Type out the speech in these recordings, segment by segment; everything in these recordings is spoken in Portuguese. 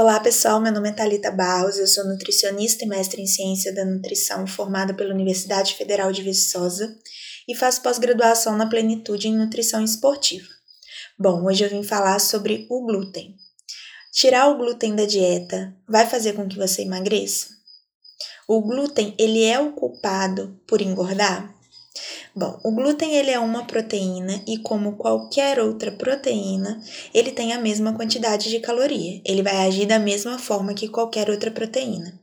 Olá pessoal, meu nome é Thalita Barros, eu sou nutricionista e mestre em ciência da nutrição formada pela Universidade Federal de Viçosa e faço pós-graduação na Plenitude em Nutrição Esportiva. Bom, hoje eu vim falar sobre o glúten. Tirar o glúten da dieta vai fazer com que você emagreça? O glúten, ele é o culpado por engordar? Bom, o glúten ele é uma proteína e como qualquer outra proteína, ele tem a mesma quantidade de caloria. Ele vai agir da mesma forma que qualquer outra proteína.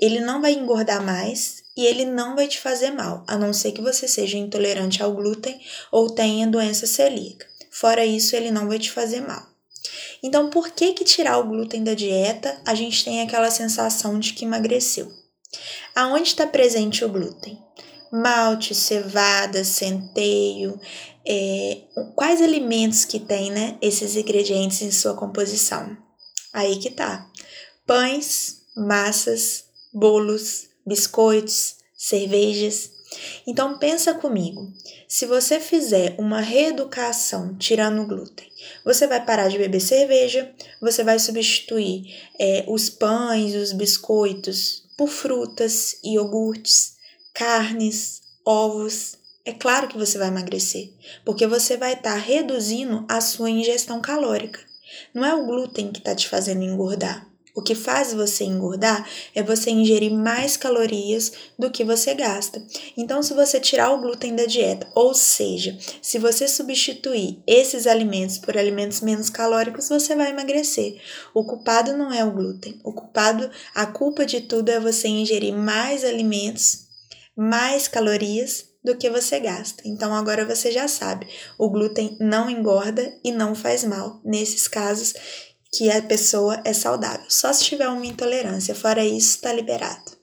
Ele não vai engordar mais e ele não vai te fazer mal, a não ser que você seja intolerante ao glúten ou tenha doença celíaca. Fora isso, ele não vai te fazer mal. Então, por que que tirar o glúten da dieta, a gente tem aquela sensação de que emagreceu? Aonde está presente o glúten? Malte, cevada, centeio, é, quais alimentos que tem, né, esses ingredientes em sua composição? Aí que tá. Pães, massas, bolos, biscoitos, cervejas. Então pensa comigo, se você fizer uma reeducação tirando o glúten, você vai parar de beber cerveja, você vai substituir é, os pães, os biscoitos por frutas, iogurtes, carnes, ovos, é claro que você vai emagrecer, porque você vai estar tá reduzindo a sua ingestão calórica. Não é o glúten que está te fazendo engordar. O que faz você engordar é você ingerir mais calorias do que você gasta. Então, se você tirar o glúten da dieta, ou seja, se você substituir esses alimentos por alimentos menos calóricos, você vai emagrecer. O culpado não é o glúten. O culpado, a culpa de tudo é você ingerir mais alimentos mais calorias do que você gasta. Então agora você já sabe, o glúten não engorda e não faz mal nesses casos que a pessoa é saudável. Só se tiver uma intolerância, fora isso, está liberado.